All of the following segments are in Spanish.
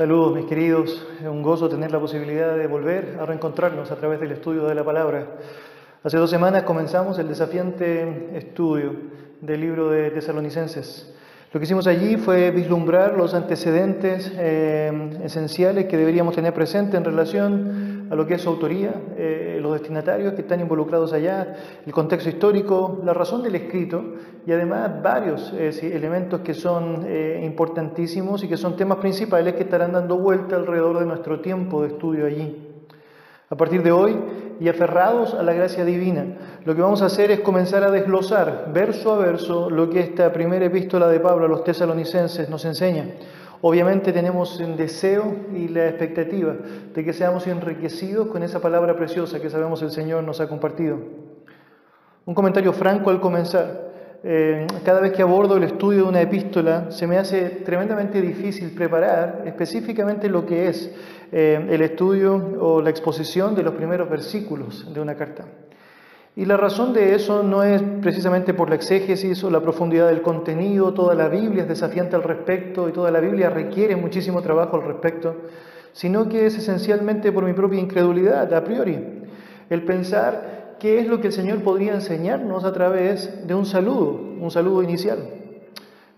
Saludos mis queridos, es un gozo tener la posibilidad de volver a reencontrarnos a través del estudio de la palabra. Hace dos semanas comenzamos el desafiante estudio del libro de Tesalonicenses. Lo que hicimos allí fue vislumbrar los antecedentes eh, esenciales que deberíamos tener presente en relación a lo que es autoría, eh, los destinatarios que están involucrados allá, el contexto histórico, la razón del escrito y además varios eh, elementos que son importantísimos y que son temas principales que estarán dando vuelta alrededor de nuestro tiempo de estudio allí. A partir de hoy, y aferrados a la gracia divina, lo que vamos a hacer es comenzar a desglosar verso a verso lo que esta primera epístola de Pablo a los tesalonicenses nos enseña. Obviamente tenemos el deseo y la expectativa de que seamos enriquecidos con esa palabra preciosa que sabemos el Señor nos ha compartido. Un comentario franco al comenzar. Eh, cada vez que abordo el estudio de una epístola, se me hace tremendamente difícil preparar específicamente lo que es eh, el estudio o la exposición de los primeros versículos de una carta. Y la razón de eso no es precisamente por la exégesis o la profundidad del contenido, toda la Biblia es desafiante al respecto y toda la Biblia requiere muchísimo trabajo al respecto, sino que es esencialmente por mi propia incredulidad a priori. El pensar qué es lo que el Señor podría enseñarnos a través de un saludo, un saludo inicial.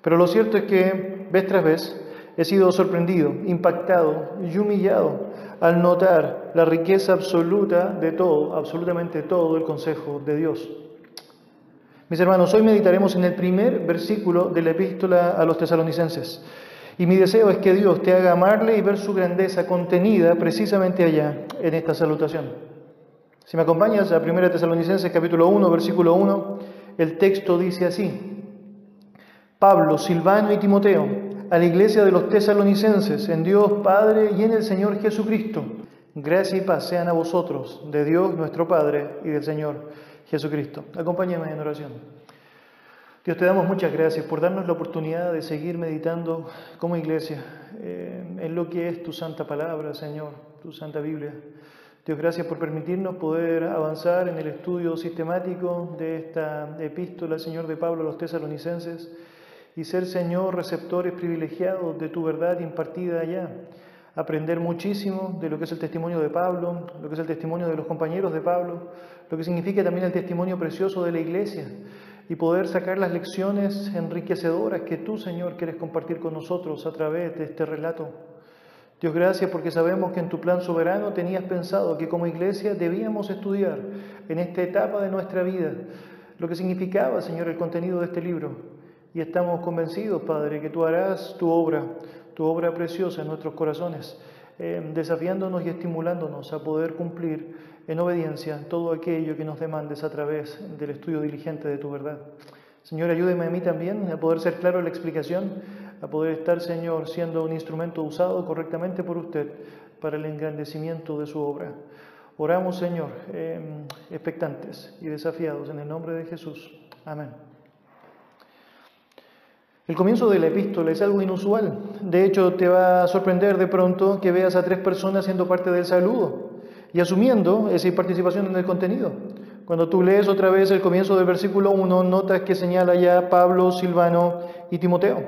Pero lo cierto es que vez tras vez he sido sorprendido, impactado y humillado al notar la riqueza absoluta de todo, absolutamente todo el consejo de Dios. Mis hermanos, hoy meditaremos en el primer versículo de la epístola a los tesalonicenses. Y mi deseo es que Dios te haga amarle y ver su grandeza contenida precisamente allá, en esta salutación. Si me acompañas a 1 Tesalonicenses capítulo 1, versículo 1, el texto dice así, Pablo, Silvano y Timoteo, a la iglesia de los tesalonicenses, en Dios Padre y en el Señor Jesucristo, gracia y paz sean a vosotros, de Dios nuestro Padre y del Señor Jesucristo. Acompáñame en oración. Dios, te damos muchas gracias por darnos la oportunidad de seguir meditando como iglesia eh, en lo que es tu santa palabra, Señor, tu santa Biblia. Dios, gracias por permitirnos poder avanzar en el estudio sistemático de esta epístola, Señor de Pablo a los tesalonicenses, y ser, Señor, receptores privilegiados de tu verdad impartida allá. Aprender muchísimo de lo que es el testimonio de Pablo, lo que es el testimonio de los compañeros de Pablo, lo que significa también el testimonio precioso de la iglesia, y poder sacar las lecciones enriquecedoras que tú, Señor, quieres compartir con nosotros a través de este relato. Dios, gracias porque sabemos que en tu plan soberano tenías pensado que como iglesia debíamos estudiar en esta etapa de nuestra vida lo que significaba, Señor, el contenido de este libro. Y estamos convencidos, Padre, que tú harás tu obra, tu obra preciosa en nuestros corazones, eh, desafiándonos y estimulándonos a poder cumplir en obediencia todo aquello que nos demandes a través del estudio diligente de tu verdad. Señor, ayúdeme a mí también a poder ser claro en la explicación a poder estar, Señor, siendo un instrumento usado correctamente por usted para el engrandecimiento de su obra. Oramos, Señor, em, expectantes y desafiados en el nombre de Jesús. Amén. El comienzo de la epístola es algo inusual. De hecho, te va a sorprender de pronto que veas a tres personas siendo parte del saludo y asumiendo esa participación en el contenido. Cuando tú lees otra vez el comienzo del versículo 1, notas que señala ya Pablo, Silvano y Timoteo.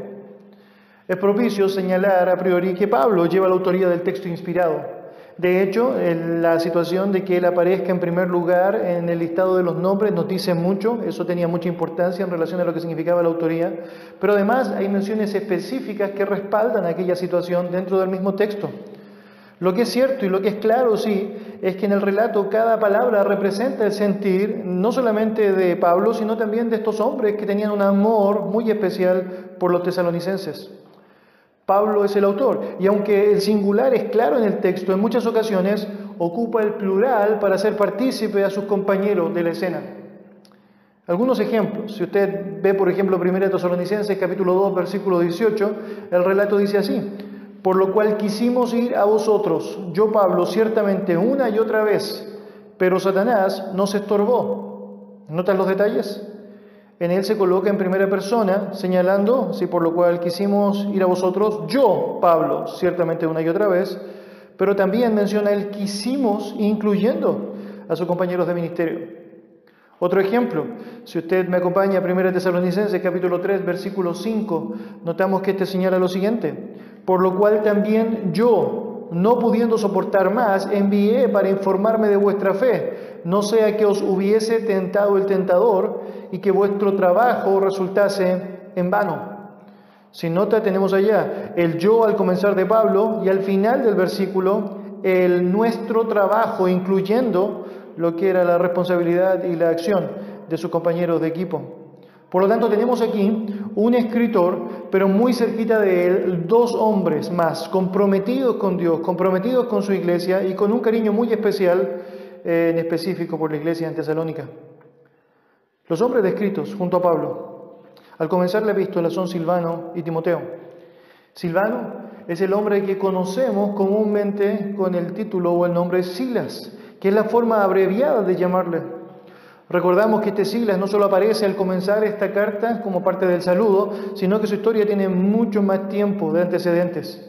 Es propicio señalar a priori que Pablo lleva la autoría del texto inspirado. De hecho, la situación de que él aparezca en primer lugar en el listado de los nombres nos dice mucho, eso tenía mucha importancia en relación a lo que significaba la autoría, pero además hay menciones específicas que respaldan aquella situación dentro del mismo texto. Lo que es cierto y lo que es claro, sí, es que en el relato cada palabra representa el sentir no solamente de Pablo, sino también de estos hombres que tenían un amor muy especial por los tesalonicenses. Pablo es el autor. Y aunque el singular es claro en el texto, en muchas ocasiones ocupa el plural para hacer partícipe a sus compañeros de la escena. Algunos ejemplos. Si usted ve, por ejemplo, 1 Tesalonicenses capítulo 2, versículo 18, el relato dice así, por lo cual quisimos ir a vosotros, yo Pablo, ciertamente una y otra vez, pero Satanás nos estorbó. ¿Notan los detalles? En él se coloca en primera persona, señalando, si por lo cual quisimos ir a vosotros, yo, Pablo, ciertamente una y otra vez, pero también menciona el quisimos, incluyendo a sus compañeros de ministerio. Otro ejemplo, si usted me acompaña a 1 Tesalonicenses capítulo 3, versículo 5, notamos que este señala lo siguiente, por lo cual también yo, no pudiendo soportar más, envié para informarme de vuestra fe, no sea que os hubiese tentado el tentador y que vuestro trabajo resultase en vano. Si nota, tenemos allá el yo al comenzar de Pablo y al final del versículo el nuestro trabajo, incluyendo lo que era la responsabilidad y la acción de sus compañeros de equipo. Por lo tanto, tenemos aquí un escritor, pero muy cerquita de él, dos hombres más, comprometidos con Dios, comprometidos con su iglesia y con un cariño muy especial, en específico por la iglesia en Tesalónica. Los hombres descritos junto a Pablo al comenzar la epístola son Silvano y Timoteo. Silvano es el hombre que conocemos comúnmente con el título o el nombre Silas, que es la forma abreviada de llamarle. Recordamos que este Silas no solo aparece al comenzar esta carta como parte del saludo, sino que su historia tiene mucho más tiempo de antecedentes.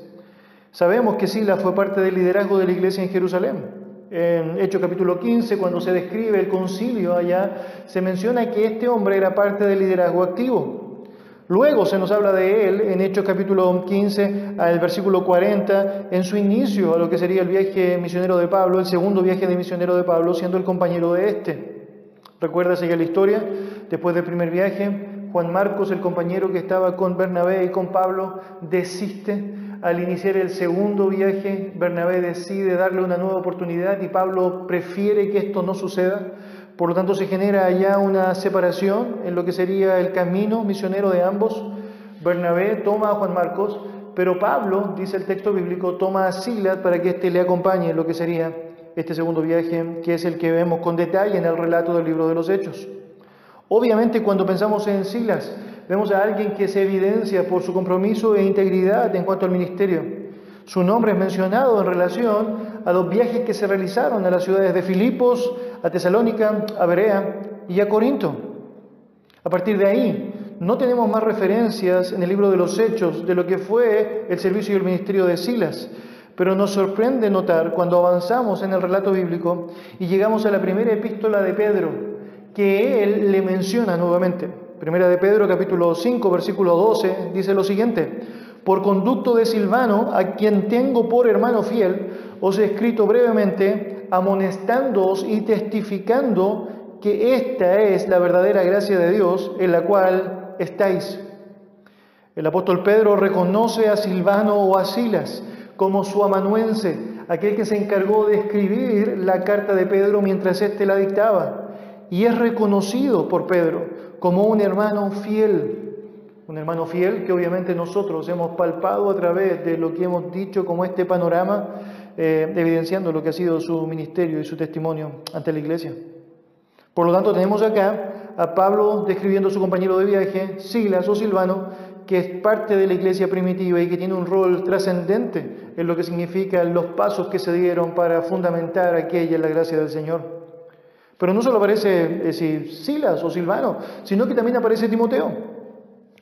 Sabemos que Silas fue parte del liderazgo de la iglesia en Jerusalén. En Hechos capítulo 15, cuando se describe el concilio allá, se menciona que este hombre era parte del liderazgo activo. Luego se nos habla de él en Hechos capítulo 15 al versículo 40, en su inicio a lo que sería el viaje misionero de Pablo, el segundo viaje de misionero de Pablo, siendo el compañero de este. ¿Recuerda ya la historia? Después del primer viaje, Juan Marcos, el compañero que estaba con Bernabé y con Pablo, desiste al iniciar el segundo viaje, Bernabé decide darle una nueva oportunidad y Pablo prefiere que esto no suceda. Por lo tanto, se genera allá una separación en lo que sería el camino misionero de ambos. Bernabé toma a Juan Marcos, pero Pablo, dice el texto bíblico, toma a Silas para que éste le acompañe en lo que sería este segundo viaje, que es el que vemos con detalle en el relato del libro de los Hechos. Obviamente, cuando pensamos en Silas, vemos a alguien que se evidencia por su compromiso e integridad en cuanto al ministerio. Su nombre es mencionado en relación a los viajes que se realizaron a las ciudades de Filipos, a Tesalónica, a Berea y a Corinto. A partir de ahí, no tenemos más referencias en el libro de los Hechos de lo que fue el servicio y el ministerio de Silas, pero nos sorprende notar cuando avanzamos en el relato bíblico y llegamos a la primera epístola de Pedro, que él le menciona nuevamente. Primera de Pedro capítulo 5 versículo 12 dice lo siguiente, por conducto de Silvano, a quien tengo por hermano fiel, os he escrito brevemente, amonestándoos y testificando que esta es la verdadera gracia de Dios en la cual estáis. El apóstol Pedro reconoce a Silvano o a Silas como su amanuense, aquel que se encargó de escribir la carta de Pedro mientras éste la dictaba. Y es reconocido por Pedro como un hermano fiel, un hermano fiel que obviamente nosotros hemos palpado a través de lo que hemos dicho como este panorama, eh, evidenciando lo que ha sido su ministerio y su testimonio ante la iglesia. Por lo tanto, tenemos acá a Pablo describiendo a su compañero de viaje, Silas o Silvano, que es parte de la iglesia primitiva y que tiene un rol trascendente en lo que significan los pasos que se dieron para fundamentar aquella en la gracia del Señor. Pero no solo aparece eh, Silas o Silvano, sino que también aparece Timoteo.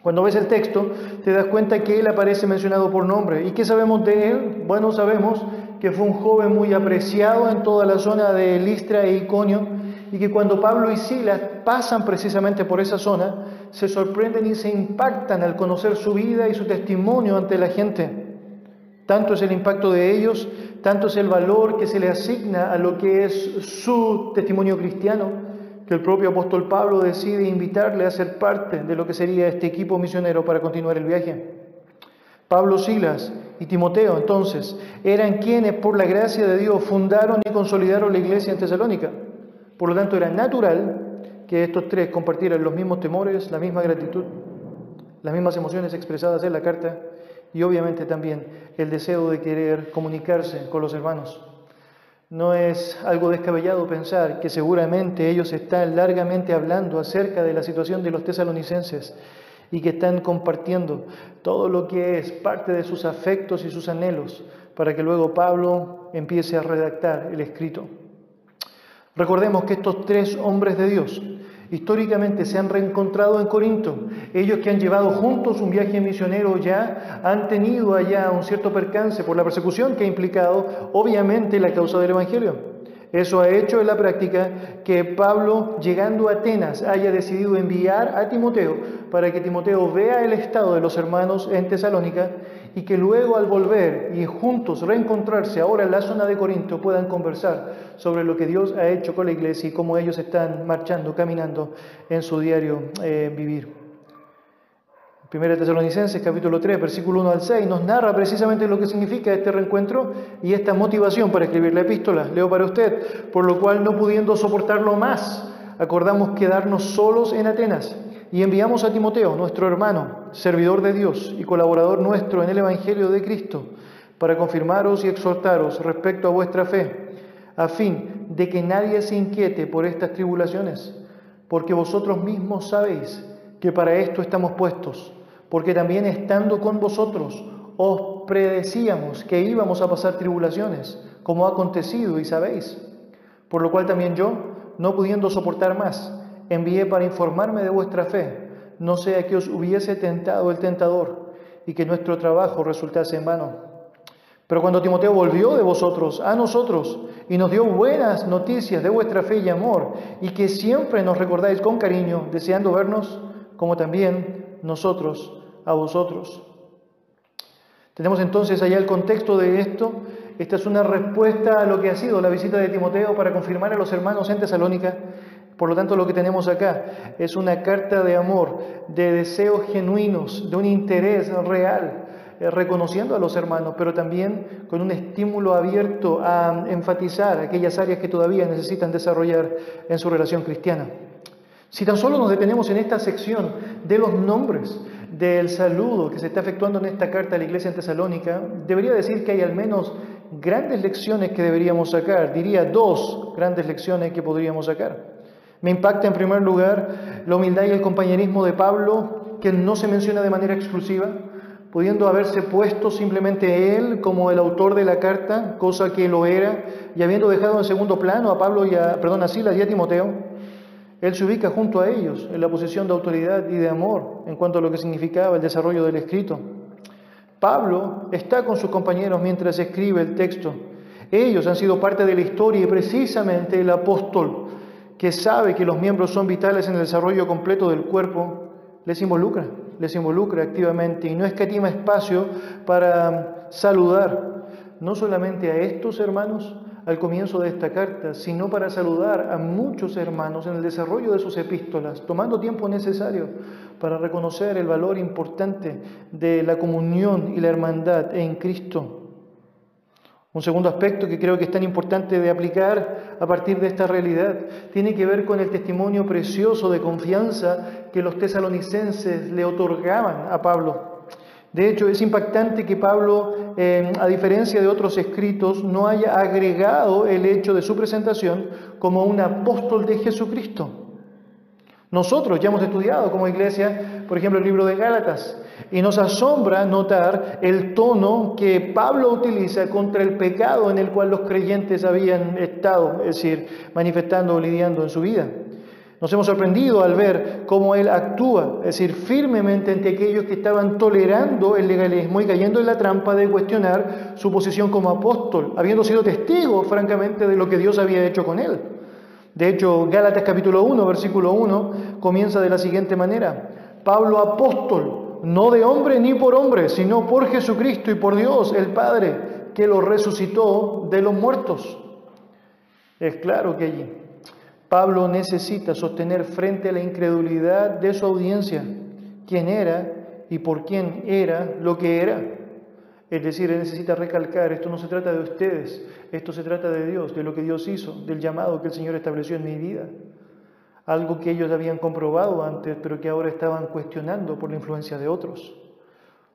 Cuando ves el texto, te das cuenta que él aparece mencionado por nombre. ¿Y qué sabemos de él? Bueno, sabemos que fue un joven muy apreciado en toda la zona de Listra e Iconio y que cuando Pablo y Silas pasan precisamente por esa zona, se sorprenden y se impactan al conocer su vida y su testimonio ante la gente. Tanto es el impacto de ellos tanto es el valor que se le asigna a lo que es su testimonio cristiano, que el propio apóstol Pablo decide invitarle a ser parte de lo que sería este equipo misionero para continuar el viaje. Pablo, Silas y Timoteo, entonces, eran quienes por la gracia de Dios fundaron y consolidaron la iglesia en Tesalónica. Por lo tanto, era natural que estos tres compartieran los mismos temores, la misma gratitud, las mismas emociones expresadas en la carta y obviamente también el deseo de querer comunicarse con los hermanos. No es algo descabellado pensar que seguramente ellos están largamente hablando acerca de la situación de los tesalonicenses y que están compartiendo todo lo que es parte de sus afectos y sus anhelos para que luego Pablo empiece a redactar el escrito. Recordemos que estos tres hombres de Dios históricamente se han reencontrado en Corinto. Ellos que han llevado juntos un viaje misionero ya han tenido allá un cierto percance por la persecución que ha implicado obviamente la causa del Evangelio. Eso ha hecho en la práctica que Pablo, llegando a Atenas, haya decidido enviar a Timoteo para que Timoteo vea el estado de los hermanos en Tesalónica y que luego al volver y juntos reencontrarse ahora en la zona de Corinto puedan conversar sobre lo que Dios ha hecho con la iglesia y cómo ellos están marchando, caminando en su diario eh, vivir. Primera Tesalonicenses capítulo 3, versículo 1 al 6, nos narra precisamente lo que significa este reencuentro y esta motivación para escribir la epístola. Leo para usted, por lo cual no pudiendo soportarlo más, acordamos quedarnos solos en Atenas y enviamos a Timoteo, nuestro hermano, servidor de Dios y colaborador nuestro en el Evangelio de Cristo, para confirmaros y exhortaros respecto a vuestra fe, a fin de que nadie se inquiete por estas tribulaciones, porque vosotros mismos sabéis que para esto estamos puestos porque también estando con vosotros os predecíamos que íbamos a pasar tribulaciones, como ha acontecido y sabéis. Por lo cual también yo, no pudiendo soportar más, envié para informarme de vuestra fe, no sea que os hubiese tentado el tentador y que nuestro trabajo resultase en vano. Pero cuando Timoteo volvió de vosotros a nosotros y nos dio buenas noticias de vuestra fe y amor, y que siempre nos recordáis con cariño, deseando vernos, como también nosotros a vosotros. Tenemos entonces allá el contexto de esto. Esta es una respuesta a lo que ha sido la visita de Timoteo para confirmar a los hermanos en Tesalónica. Por lo tanto, lo que tenemos acá es una carta de amor, de deseos genuinos, de un interés real, eh, reconociendo a los hermanos, pero también con un estímulo abierto a enfatizar aquellas áreas que todavía necesitan desarrollar en su relación cristiana. Si tan solo nos detenemos en esta sección de los nombres, del saludo que se está efectuando en esta carta a la iglesia en Tesalónica, debería decir que hay al menos grandes lecciones que deberíamos sacar, diría dos grandes lecciones que podríamos sacar. Me impacta en primer lugar la humildad y el compañerismo de Pablo, que no se menciona de manera exclusiva, pudiendo haberse puesto simplemente él como el autor de la carta, cosa que lo era, y habiendo dejado en segundo plano a Pablo y a, perdón, a Silas y a Timoteo, él se ubica junto a ellos en la posición de autoridad y de amor en cuanto a lo que significaba el desarrollo del escrito. Pablo está con sus compañeros mientras escribe el texto. Ellos han sido parte de la historia y precisamente el apóstol, que sabe que los miembros son vitales en el desarrollo completo del cuerpo, les involucra, les involucra activamente y no escatima espacio para saludar no solamente a estos hermanos, al comienzo de esta carta, sino para saludar a muchos hermanos en el desarrollo de sus epístolas, tomando tiempo necesario para reconocer el valor importante de la comunión y la hermandad en Cristo. Un segundo aspecto que creo que es tan importante de aplicar a partir de esta realidad tiene que ver con el testimonio precioso de confianza que los tesalonicenses le otorgaban a Pablo. De hecho, es impactante que Pablo, eh, a diferencia de otros escritos, no haya agregado el hecho de su presentación como un apóstol de Jesucristo. Nosotros ya hemos estudiado como iglesia, por ejemplo, el libro de Gálatas, y nos asombra notar el tono que Pablo utiliza contra el pecado en el cual los creyentes habían estado, es decir, manifestando o lidiando en su vida. Nos hemos sorprendido al ver cómo Él actúa, es decir, firmemente ante aquellos que estaban tolerando el legalismo y cayendo en la trampa de cuestionar su posición como apóstol, habiendo sido testigo, francamente, de lo que Dios había hecho con Él. De hecho, Gálatas capítulo 1, versículo 1, comienza de la siguiente manera. Pablo apóstol, no de hombre ni por hombre, sino por Jesucristo y por Dios, el Padre, que lo resucitó de los muertos. Es claro que allí Pablo necesita sostener frente a la incredulidad de su audiencia quién era y por quién era lo que era. Es decir, necesita recalcar, esto no se trata de ustedes, esto se trata de Dios, de lo que Dios hizo, del llamado que el Señor estableció en mi vida. Algo que ellos habían comprobado antes, pero que ahora estaban cuestionando por la influencia de otros.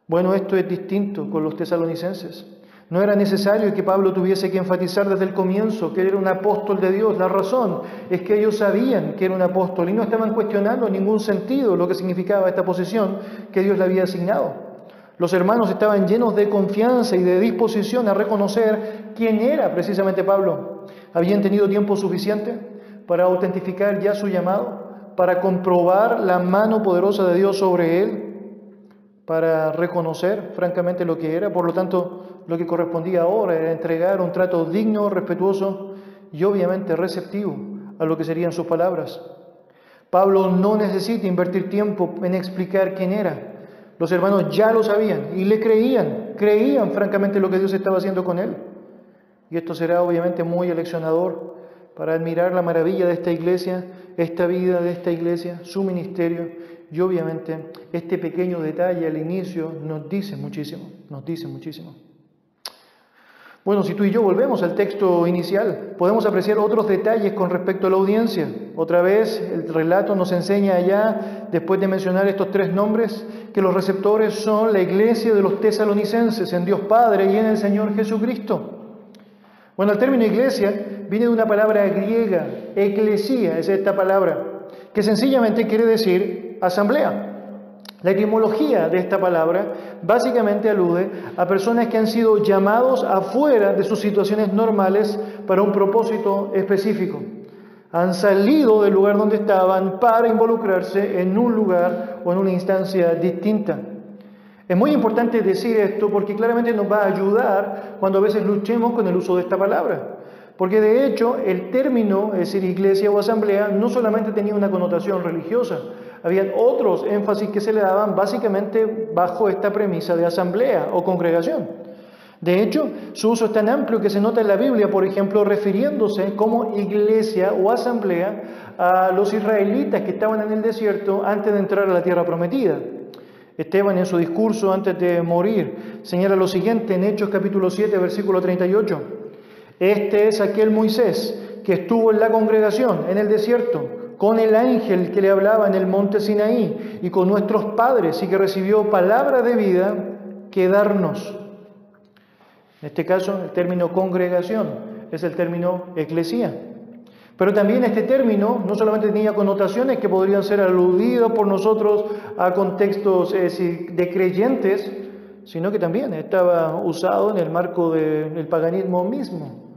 Bueno, esto es distinto con los tesalonicenses. No era necesario que Pablo tuviese que enfatizar desde el comienzo que era un apóstol de Dios. La razón es que ellos sabían que era un apóstol y no estaban cuestionando en ningún sentido lo que significaba esta posición que Dios le había asignado. Los hermanos estaban llenos de confianza y de disposición a reconocer quién era precisamente Pablo. Habían tenido tiempo suficiente para autentificar ya su llamado, para comprobar la mano poderosa de Dios sobre él, para reconocer francamente lo que era. Por lo tanto, lo que correspondía ahora era entregar un trato digno, respetuoso y obviamente receptivo a lo que serían sus palabras. Pablo no necesita invertir tiempo en explicar quién era. Los hermanos ya lo sabían y le creían, creían francamente lo que Dios estaba haciendo con él. Y esto será obviamente muy eleccionador para admirar la maravilla de esta iglesia, esta vida de esta iglesia, su ministerio. Y obviamente este pequeño detalle al inicio nos dice muchísimo, nos dice muchísimo. Bueno, si tú y yo volvemos al texto inicial, podemos apreciar otros detalles con respecto a la audiencia. Otra vez, el relato nos enseña allá, después de mencionar estos tres nombres, que los receptores son la iglesia de los tesalonicenses en Dios Padre y en el Señor Jesucristo. Bueno, el término iglesia viene de una palabra griega, eclesía, es esta palabra, que sencillamente quiere decir asamblea. La etimología de esta palabra básicamente alude a personas que han sido llamados afuera de sus situaciones normales para un propósito específico. Han salido del lugar donde estaban para involucrarse en un lugar o en una instancia distinta. Es muy importante decir esto porque claramente nos va a ayudar cuando a veces luchemos con el uso de esta palabra. Porque de hecho el término, es decir, iglesia o asamblea, no solamente tenía una connotación religiosa, habían otros énfasis que se le daban básicamente bajo esta premisa de asamblea o congregación. De hecho, su uso es tan amplio que se nota en la Biblia, por ejemplo, refiriéndose como iglesia o asamblea a los israelitas que estaban en el desierto antes de entrar a la tierra prometida. Esteban en su discurso antes de morir señala lo siguiente en Hechos capítulo 7, versículo 38. Este es aquel Moisés que estuvo en la congregación, en el desierto, con el ángel que le hablaba en el monte Sinaí y con nuestros padres y que recibió palabra de vida que darnos. En este caso, el término congregación es el término eclesía. Pero también este término no solamente tenía connotaciones que podrían ser aludidas por nosotros a contextos de creyentes, sino que también estaba usado en el marco del paganismo mismo.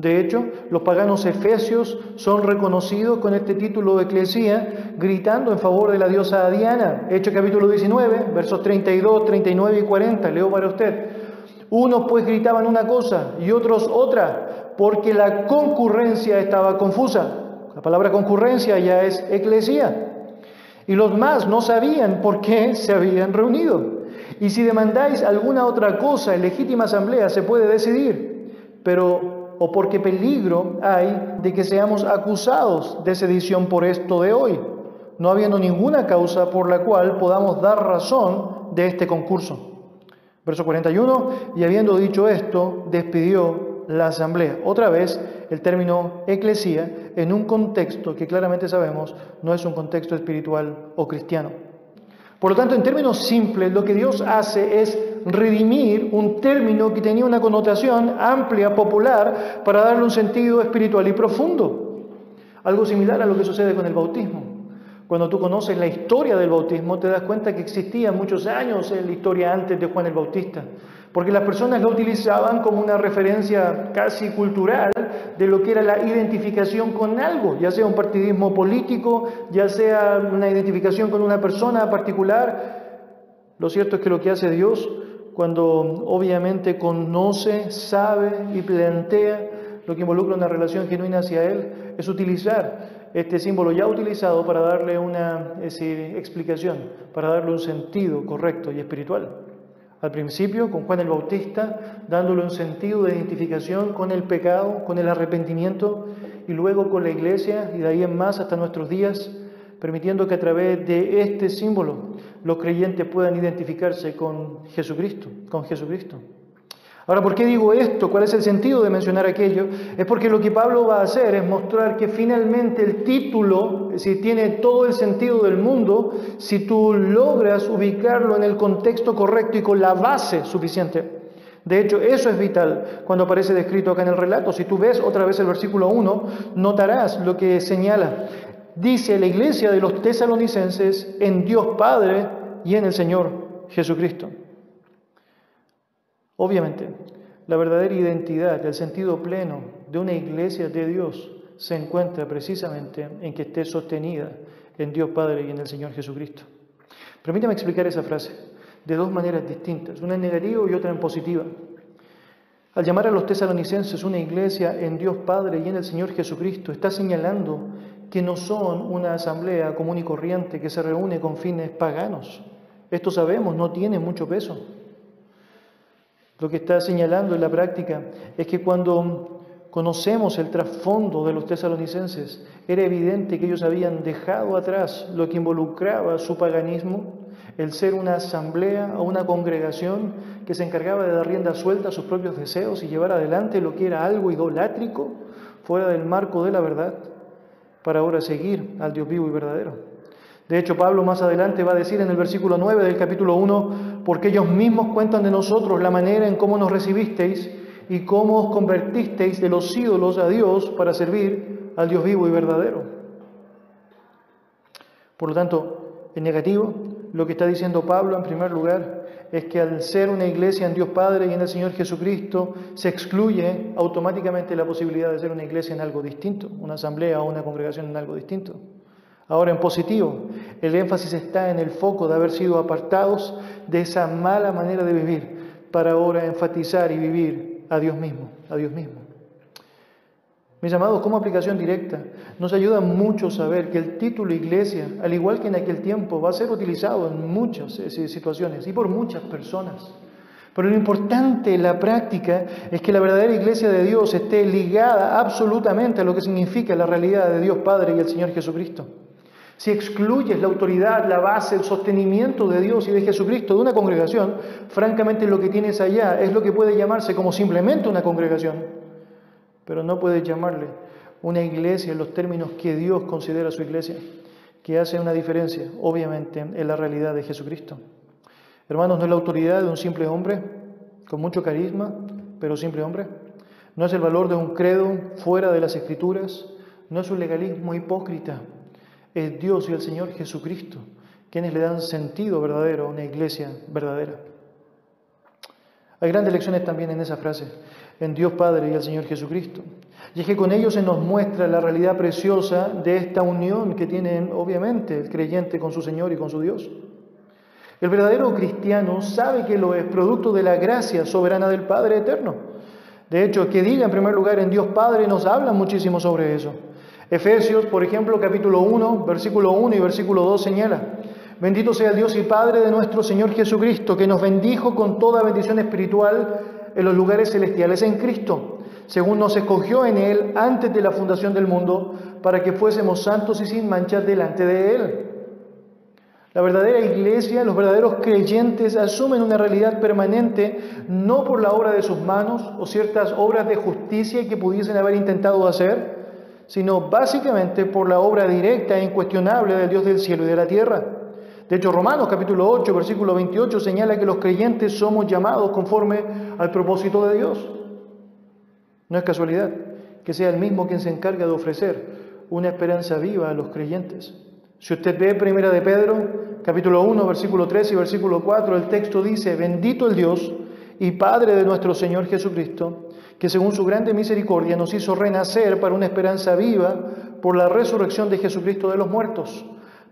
De hecho, los paganos efesios son reconocidos con este título de eclesía, gritando en favor de la diosa Diana. Hecho capítulo 19, versos 32, 39 y 40. Leo para usted. Unos pues gritaban una cosa y otros otra, porque la concurrencia estaba confusa. La palabra concurrencia ya es eclesía. Y los más no sabían por qué se habían reunido. Y si demandáis alguna otra cosa en legítima asamblea, se puede decidir. Pero o porque peligro hay de que seamos acusados de sedición por esto de hoy, no habiendo ninguna causa por la cual podamos dar razón de este concurso. Verso 41, y habiendo dicho esto, despidió la asamblea. Otra vez el término eclesía en un contexto que claramente sabemos no es un contexto espiritual o cristiano. Por lo tanto, en términos simples, lo que Dios hace es redimir un término que tenía una connotación amplia, popular, para darle un sentido espiritual y profundo. Algo similar a lo que sucede con el bautismo. Cuando tú conoces la historia del bautismo, te das cuenta que existía muchos años en la historia antes de Juan el Bautista porque las personas lo utilizaban como una referencia casi cultural de lo que era la identificación con algo, ya sea un partidismo político, ya sea una identificación con una persona particular. Lo cierto es que lo que hace Dios cuando obviamente conoce, sabe y plantea lo que involucra una relación genuina hacia Él, es utilizar este símbolo ya utilizado para darle una explicación, para darle un sentido correcto y espiritual. Al principio con Juan el Bautista, dándole un sentido de identificación con el pecado, con el arrepentimiento, y luego con la iglesia, y de ahí en más hasta nuestros días, permitiendo que a través de este símbolo los creyentes puedan identificarse con Jesucristo, con Jesucristo. Ahora, ¿por qué digo esto? ¿Cuál es el sentido de mencionar aquello? Es porque lo que Pablo va a hacer es mostrar que finalmente el título, si tiene todo el sentido del mundo, si tú logras ubicarlo en el contexto correcto y con la base suficiente. De hecho, eso es vital cuando aparece descrito acá en el relato. Si tú ves otra vez el versículo 1, notarás lo que señala. Dice la iglesia de los tesalonicenses en Dios Padre y en el Señor Jesucristo. Obviamente, la verdadera identidad, el sentido pleno de una iglesia de Dios se encuentra precisamente en que esté sostenida en Dios Padre y en el Señor Jesucristo. Permítame explicar esa frase de dos maneras distintas, una en negativo y otra en positiva. Al llamar a los tesalonicenses una iglesia en Dios Padre y en el Señor Jesucristo, está señalando que no son una asamblea común y corriente que se reúne con fines paganos. Esto sabemos, no tiene mucho peso. Lo que está señalando en la práctica es que cuando conocemos el trasfondo de los tesalonicenses, era evidente que ellos habían dejado atrás lo que involucraba su paganismo, el ser una asamblea o una congregación que se encargaba de dar rienda suelta a sus propios deseos y llevar adelante lo que era algo idolátrico fuera del marco de la verdad, para ahora seguir al Dios vivo y verdadero. De hecho, Pablo más adelante va a decir en el versículo 9 del capítulo 1, porque ellos mismos cuentan de nosotros la manera en cómo nos recibisteis y cómo os convertisteis de los ídolos a Dios para servir al Dios vivo y verdadero. Por lo tanto, en negativo, lo que está diciendo Pablo en primer lugar es que al ser una iglesia en Dios Padre y en el Señor Jesucristo, se excluye automáticamente la posibilidad de ser una iglesia en algo distinto, una asamblea o una congregación en algo distinto. Ahora, en positivo, el énfasis está en el foco de haber sido apartados de esa mala manera de vivir para ahora enfatizar y vivir a Dios mismo, a Dios mismo. Mis amados, como aplicación directa, nos ayuda mucho saber que el título iglesia, al igual que en aquel tiempo, va a ser utilizado en muchas eh, situaciones y por muchas personas. Pero lo importante en la práctica es que la verdadera iglesia de Dios esté ligada absolutamente a lo que significa la realidad de Dios Padre y el Señor Jesucristo. Si excluyes la autoridad, la base, el sostenimiento de Dios y de Jesucristo de una congregación, francamente lo que tienes allá es lo que puede llamarse como simplemente una congregación, pero no puedes llamarle una iglesia en los términos que Dios considera su iglesia, que hace una diferencia, obviamente, en la realidad de Jesucristo. Hermanos, no es la autoridad de un simple hombre, con mucho carisma, pero simple hombre. No es el valor de un credo fuera de las escrituras, no es un legalismo hipócrita, es Dios y el Señor Jesucristo quienes le dan sentido verdadero a una iglesia verdadera. Hay grandes lecciones también en esa frase, en Dios Padre y el Señor Jesucristo. Y es que con ellos se nos muestra la realidad preciosa de esta unión que tiene obviamente el creyente con su Señor y con su Dios. El verdadero cristiano sabe que lo es producto de la gracia soberana del Padre eterno. De hecho, que diga en primer lugar en Dios Padre nos habla muchísimo sobre eso. Efesios, por ejemplo, capítulo 1, versículo 1 y versículo 2 señala, bendito sea Dios y Padre de nuestro Señor Jesucristo, que nos bendijo con toda bendición espiritual en los lugares celestiales en Cristo, según nos escogió en Él antes de la fundación del mundo, para que fuésemos santos y sin manchas delante de Él. La verdadera iglesia, los verdaderos creyentes asumen una realidad permanente no por la obra de sus manos o ciertas obras de justicia que pudiesen haber intentado hacer, sino básicamente por la obra directa e incuestionable del Dios del cielo y de la tierra. De hecho, Romanos capítulo 8, versículo 28 señala que los creyentes somos llamados conforme al propósito de Dios. No es casualidad que sea el mismo quien se encarga de ofrecer una esperanza viva a los creyentes. Si usted ve Primera de Pedro, capítulo 1, versículo 3 y versículo 4, el texto dice, bendito el Dios y Padre de nuestro Señor Jesucristo, que según su grande misericordia nos hizo renacer para una esperanza viva por la resurrección de Jesucristo de los muertos,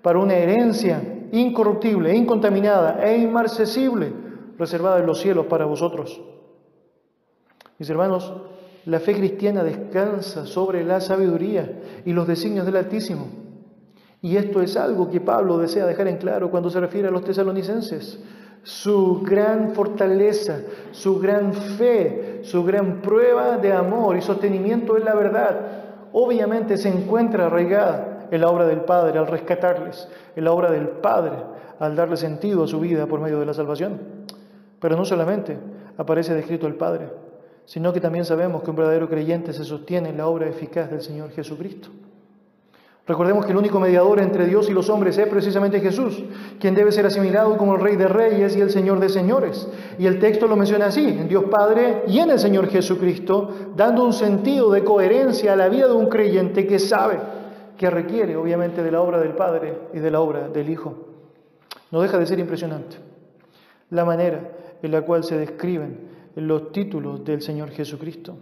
para una herencia incorruptible, incontaminada e inmarcesible, reservada en los cielos para vosotros. Mis hermanos, la fe cristiana descansa sobre la sabiduría y los designios del Altísimo. Y esto es algo que Pablo desea dejar en claro cuando se refiere a los tesalonicenses su gran fortaleza, su gran fe, su gran prueba de amor y sostenimiento en la verdad, obviamente se encuentra arraigada en la obra del Padre al rescatarles, en la obra del Padre al darle sentido a su vida por medio de la salvación. Pero no solamente aparece descrito el Padre, sino que también sabemos que un verdadero creyente se sostiene en la obra eficaz del Señor Jesucristo. Recordemos que el único mediador entre Dios y los hombres es precisamente Jesús, quien debe ser asimilado como el Rey de Reyes y el Señor de Señores. Y el texto lo menciona así, en Dios Padre y en el Señor Jesucristo, dando un sentido de coherencia a la vida de un creyente que sabe que requiere obviamente de la obra del Padre y de la obra del Hijo. No deja de ser impresionante la manera en la cual se describen los títulos del Señor Jesucristo.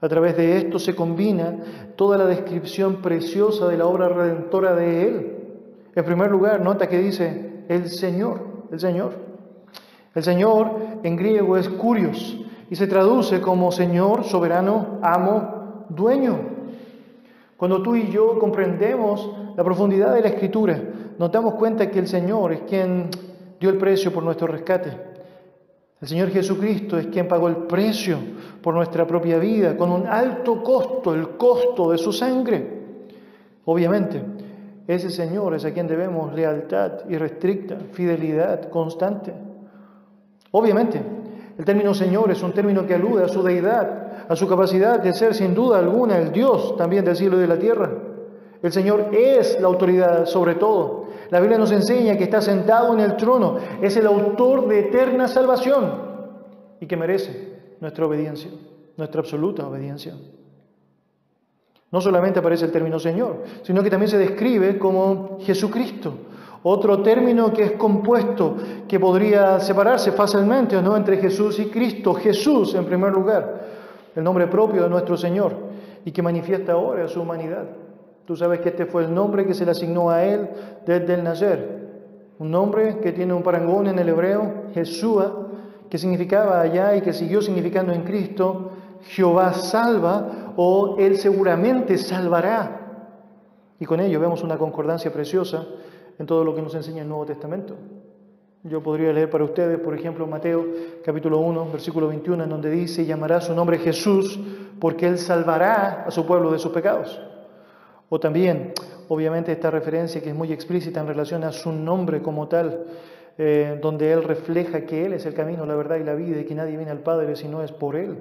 A través de esto se combina toda la descripción preciosa de la obra redentora de Él. En primer lugar, nota que dice el Señor, el Señor. El Señor en griego es curios y se traduce como Señor, soberano, amo, dueño. Cuando tú y yo comprendemos la profundidad de la escritura, nos damos cuenta que el Señor es quien dio el precio por nuestro rescate. El Señor Jesucristo es quien pagó el precio por nuestra propia vida, con un alto costo, el costo de su sangre. Obviamente, ese Señor es a quien debemos lealtad irrestricta, fidelidad constante. Obviamente, el término Señor es un término que alude a su deidad, a su capacidad de ser sin duda alguna el Dios también del cielo y de la tierra. El Señor es la autoridad sobre todo. La Biblia nos enseña que está sentado en el trono, es el autor de eterna salvación y que merece nuestra obediencia, nuestra absoluta obediencia. No solamente aparece el término Señor, sino que también se describe como Jesucristo, otro término que es compuesto, que podría separarse fácilmente ¿no? entre Jesús y Cristo. Jesús, en primer lugar, el nombre propio de nuestro Señor y que manifiesta ahora su humanidad. Tú sabes que este fue el nombre que se le asignó a él desde el nacer. Un nombre que tiene un parangón en el hebreo, Jesúa, que significaba allá y que siguió significando en Cristo, Jehová salva o Él seguramente salvará. Y con ello vemos una concordancia preciosa en todo lo que nos enseña el Nuevo Testamento. Yo podría leer para ustedes, por ejemplo, Mateo capítulo 1, versículo 21, en donde dice, llamará su nombre Jesús, porque Él salvará a su pueblo de sus pecados. O también, obviamente, esta referencia que es muy explícita en relación a su nombre como tal, eh, donde Él refleja que Él es el camino, la verdad y la vida, y que nadie viene al Padre si no es por Él.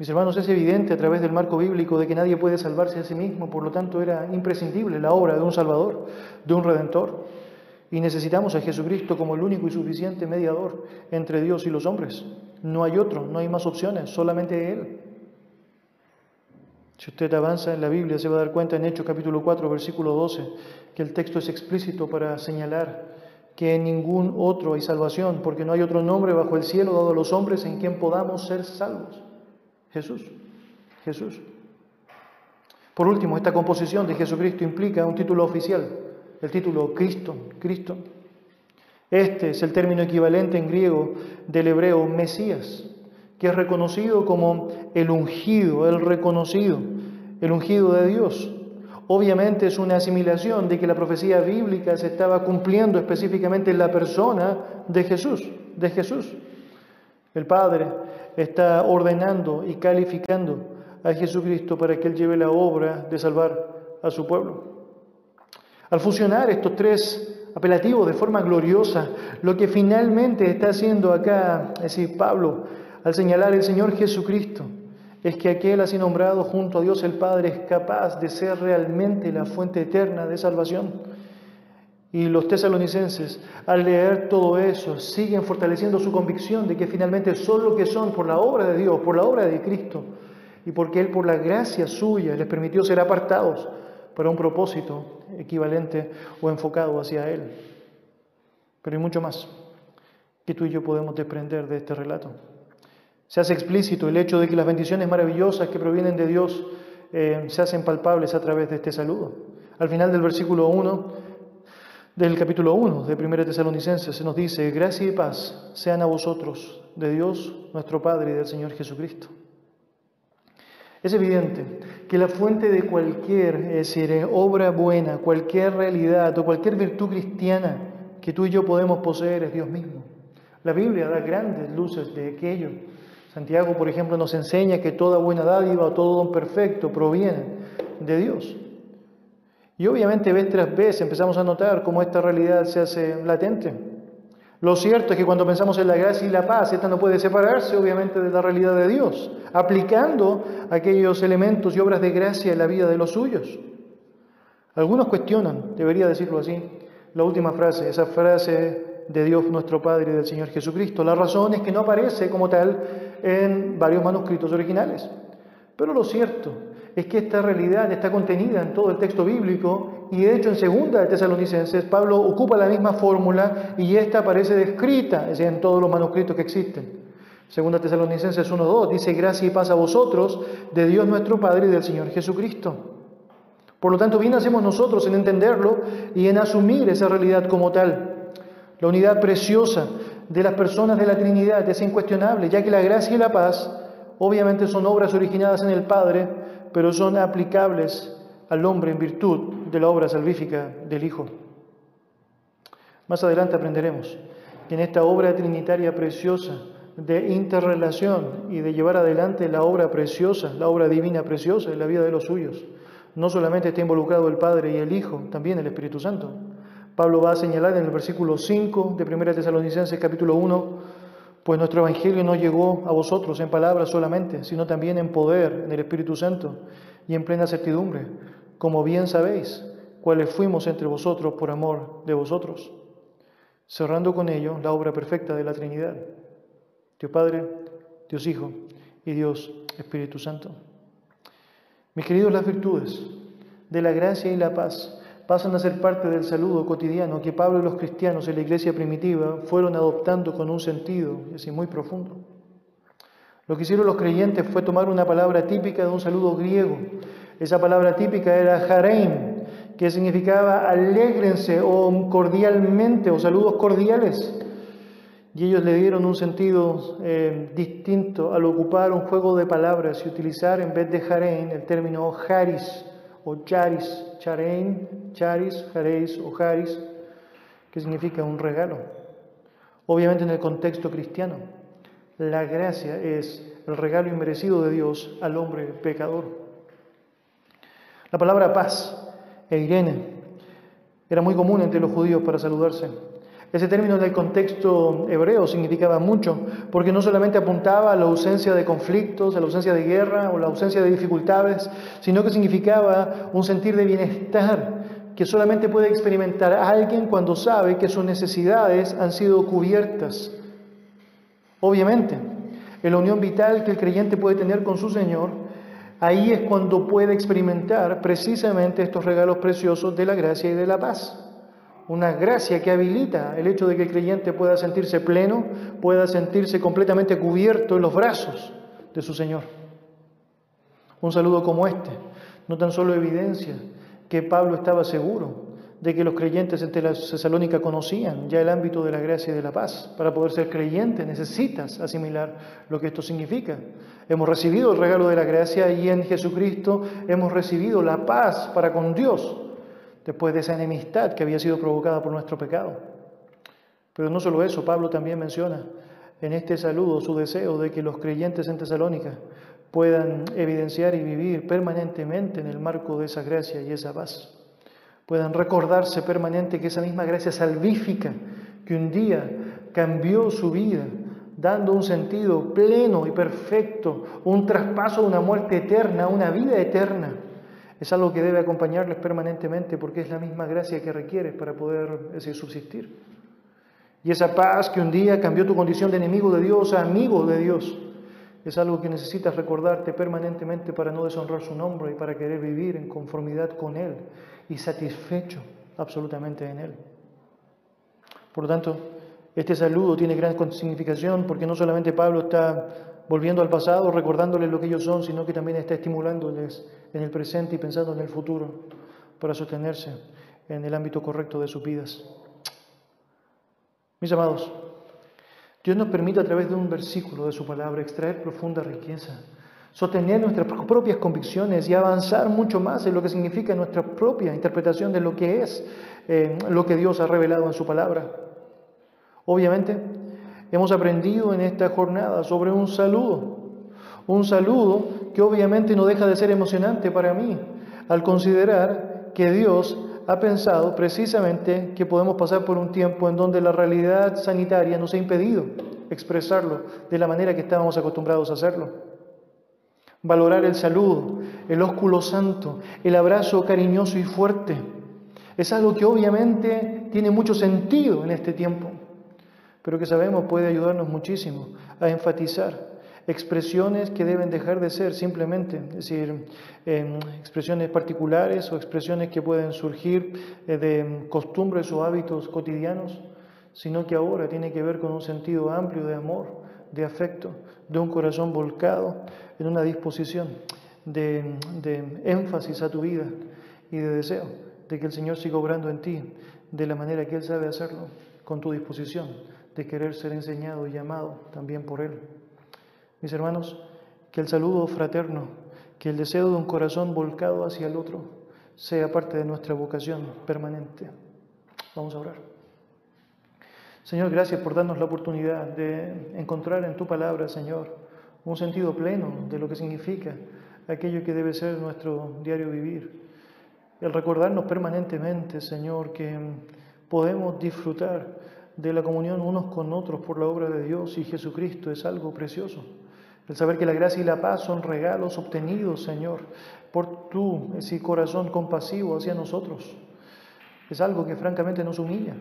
Mis hermanos, es evidente a través del marco bíblico de que nadie puede salvarse a sí mismo, por lo tanto era imprescindible la obra de un Salvador, de un Redentor. Y necesitamos a Jesucristo como el único y suficiente mediador entre Dios y los hombres. No hay otro, no hay más opciones, solamente Él. Si usted avanza en la Biblia, se va a dar cuenta en Hechos capítulo 4, versículo 12, que el texto es explícito para señalar que en ningún otro hay salvación, porque no hay otro nombre bajo el cielo dado a los hombres en quien podamos ser salvos. Jesús, Jesús. Por último, esta composición de Jesucristo implica un título oficial, el título Cristo, Cristo. Este es el término equivalente en griego del hebreo Mesías, que es reconocido como el ungido, el reconocido, el ungido de Dios. Obviamente es una asimilación de que la profecía bíblica se estaba cumpliendo específicamente en la persona de Jesús, de Jesús. El Padre está ordenando y calificando a Jesucristo para que Él lleve la obra de salvar a su pueblo. Al fusionar estos tres apelativos de forma gloriosa, lo que finalmente está haciendo acá, es decir, Pablo, al señalar el Señor Jesucristo, es que aquel así nombrado junto a Dios el Padre es capaz de ser realmente la fuente eterna de salvación y los tesalonicenses, al leer todo eso, siguen fortaleciendo su convicción de que finalmente son lo que son por la obra de Dios, por la obra de Cristo, y porque Él por la gracia suya les permitió ser apartados para un propósito equivalente o enfocado hacia Él. Pero hay mucho más que tú y yo podemos desprender de este relato. Se hace explícito el hecho de que las bendiciones maravillosas que provienen de Dios eh, se hacen palpables a través de este saludo. Al final del versículo 1 del capítulo 1 de 1 Tesalonicenses se nos dice, gracia y paz sean a vosotros, de Dios nuestro Padre y del Señor Jesucristo. Es evidente que la fuente de cualquier es decir, obra buena, cualquier realidad o cualquier virtud cristiana que tú y yo podemos poseer es Dios mismo. La Biblia da grandes luces de aquello. Santiago, por ejemplo, nos enseña que toda buena dádiva o todo don perfecto proviene de Dios. Y obviamente vez tras vez empezamos a notar cómo esta realidad se hace latente. Lo cierto es que cuando pensamos en la gracia y la paz, esta no puede separarse obviamente de la realidad de Dios, aplicando aquellos elementos y obras de gracia en la vida de los suyos. Algunos cuestionan, debería decirlo así, la última frase, esa frase de Dios nuestro Padre y del Señor Jesucristo. La razón es que no aparece como tal en varios manuscritos originales. Pero lo cierto es que esta realidad está contenida en todo el texto bíblico y de hecho en segunda de Tesalonicenses Pablo ocupa la misma fórmula y esta aparece descrita en todos los manuscritos que existen. Segunda Tesalonicenses 1.2 dice gracia y paz a vosotros de Dios nuestro Padre y del Señor Jesucristo. Por lo tanto, bien hacemos nosotros en entenderlo y en asumir esa realidad como tal. La unidad preciosa de las personas de la Trinidad es incuestionable, ya que la gracia y la paz obviamente son obras originadas en el Padre, pero son aplicables al hombre en virtud de la obra salvífica del Hijo. Más adelante aprenderemos que en esta obra trinitaria preciosa de interrelación y de llevar adelante la obra preciosa, la obra divina preciosa en la vida de los suyos, no solamente está involucrado el Padre y el Hijo, también el Espíritu Santo. Pablo va a señalar en el versículo 5 de 1 Tesalonicenses capítulo 1, pues nuestro Evangelio no llegó a vosotros en palabras solamente, sino también en poder, en el Espíritu Santo y en plena certidumbre, como bien sabéis, cuáles fuimos entre vosotros por amor de vosotros, cerrando con ello la obra perfecta de la Trinidad, Dios Padre, Dios Hijo y Dios Espíritu Santo. Mis queridos, las virtudes de la gracia y la paz pasan a ser parte del saludo cotidiano que Pablo y los cristianos en la iglesia primitiva fueron adoptando con un sentido así muy profundo. Lo que hicieron los creyentes fue tomar una palabra típica de un saludo griego. Esa palabra típica era jareim, que significaba alégrense o cordialmente o saludos cordiales. Y ellos le dieron un sentido eh, distinto al ocupar un juego de palabras y utilizar en vez de jarein el término jaris, o charis, charein, charis, jareis o jaris, que significa un regalo. Obviamente en el contexto cristiano, la gracia es el regalo inmerecido de Dios al hombre pecador. La palabra paz e era muy común entre los judíos para saludarse. Ese término en el contexto hebreo significaba mucho, porque no solamente apuntaba a la ausencia de conflictos, a la ausencia de guerra o la ausencia de dificultades, sino que significaba un sentir de bienestar que solamente puede experimentar alguien cuando sabe que sus necesidades han sido cubiertas. Obviamente, en la unión vital que el creyente puede tener con su Señor, ahí es cuando puede experimentar precisamente estos regalos preciosos de la gracia y de la paz una gracia que habilita el hecho de que el creyente pueda sentirse pleno, pueda sentirse completamente cubierto en los brazos de su Señor. Un saludo como este no tan solo evidencia que Pablo estaba seguro de que los creyentes en Tesalónica conocían ya el ámbito de la gracia y de la paz. Para poder ser creyente necesitas asimilar lo que esto significa. Hemos recibido el regalo de la gracia y en Jesucristo hemos recibido la paz para con Dios después de esa enemistad que había sido provocada por nuestro pecado. Pero no solo eso, Pablo también menciona en este saludo su deseo de que los creyentes en Tesalónica puedan evidenciar y vivir permanentemente en el marco de esa gracia y esa paz. Puedan recordarse permanente que esa misma gracia salvífica que un día cambió su vida, dando un sentido pleno y perfecto, un traspaso de una muerte eterna una vida eterna, es algo que debe acompañarles permanentemente porque es la misma gracia que requieres para poder subsistir. Y esa paz que un día cambió tu condición de enemigo de Dios a amigo de Dios, es algo que necesitas recordarte permanentemente para no deshonrar su nombre y para querer vivir en conformidad con Él y satisfecho absolutamente en Él. Por lo tanto, este saludo tiene gran significación porque no solamente Pablo está volviendo al pasado, recordándoles lo que ellos son, sino que también está estimulándoles en el presente y pensando en el futuro para sostenerse en el ámbito correcto de sus vidas. Mis amados, Dios nos permite a través de un versículo de su palabra extraer profunda riqueza, sostener nuestras propias convicciones y avanzar mucho más en lo que significa nuestra propia interpretación de lo que es eh, lo que Dios ha revelado en su palabra. Obviamente, hemos aprendido en esta jornada sobre un saludo. Un saludo que obviamente no deja de ser emocionante para mí al considerar que Dios ha pensado precisamente que podemos pasar por un tiempo en donde la realidad sanitaria nos ha impedido expresarlo de la manera que estábamos acostumbrados a hacerlo. Valorar el saludo, el ósculo santo, el abrazo cariñoso y fuerte, es algo que obviamente tiene mucho sentido en este tiempo pero que sabemos puede ayudarnos muchísimo a enfatizar expresiones que deben dejar de ser simplemente, es decir, em, expresiones particulares o expresiones que pueden surgir eh, de costumbres o hábitos cotidianos, sino que ahora tiene que ver con un sentido amplio de amor, de afecto, de un corazón volcado en una disposición de, de énfasis a tu vida y de deseo de que el Señor siga obrando en ti de la manera que Él sabe hacerlo, con tu disposición de querer ser enseñado y llamado también por Él. Mis hermanos, que el saludo fraterno, que el deseo de un corazón volcado hacia el otro sea parte de nuestra vocación permanente. Vamos a orar. Señor, gracias por darnos la oportunidad de encontrar en tu palabra, Señor, un sentido pleno de lo que significa aquello que debe ser nuestro diario vivir. El recordarnos permanentemente, Señor, que podemos disfrutar de la comunión unos con otros por la obra de Dios y Jesucristo es algo precioso. El saber que la gracia y la paz son regalos obtenidos, Señor, por tu ese corazón compasivo hacia nosotros. Es algo que francamente nos humilla.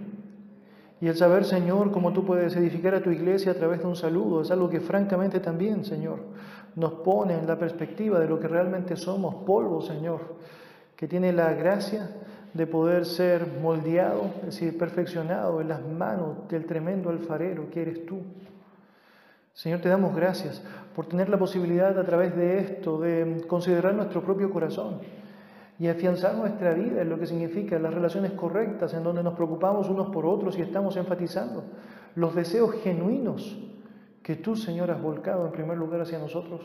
Y el saber, Señor, cómo tú puedes edificar a tu iglesia a través de un saludo, es algo que francamente también, Señor, nos pone en la perspectiva de lo que realmente somos, polvo, Señor, que tiene la gracia de poder ser moldeado, es decir, perfeccionado en las manos del tremendo alfarero que eres tú. Señor, te damos gracias por tener la posibilidad a través de esto de considerar nuestro propio corazón y afianzar nuestra vida en lo que significa las relaciones correctas, en donde nos preocupamos unos por otros y estamos enfatizando los deseos genuinos que tú, Señor, has volcado en primer lugar hacia nosotros.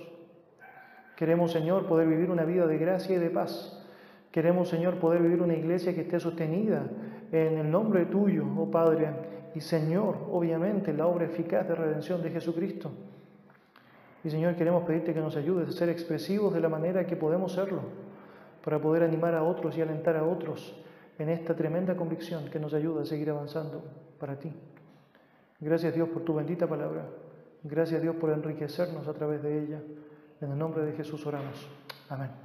Queremos, Señor, poder vivir una vida de gracia y de paz. Queremos, Señor, poder vivir una iglesia que esté sostenida en el nombre tuyo, oh Padre, y Señor, obviamente, la obra eficaz de redención de Jesucristo. Y Señor, queremos pedirte que nos ayudes a ser expresivos de la manera que podemos serlo, para poder animar a otros y alentar a otros en esta tremenda convicción que nos ayuda a seguir avanzando para ti. Gracias Dios por tu bendita palabra. Gracias Dios por enriquecernos a través de ella. En el nombre de Jesús oramos. Amén.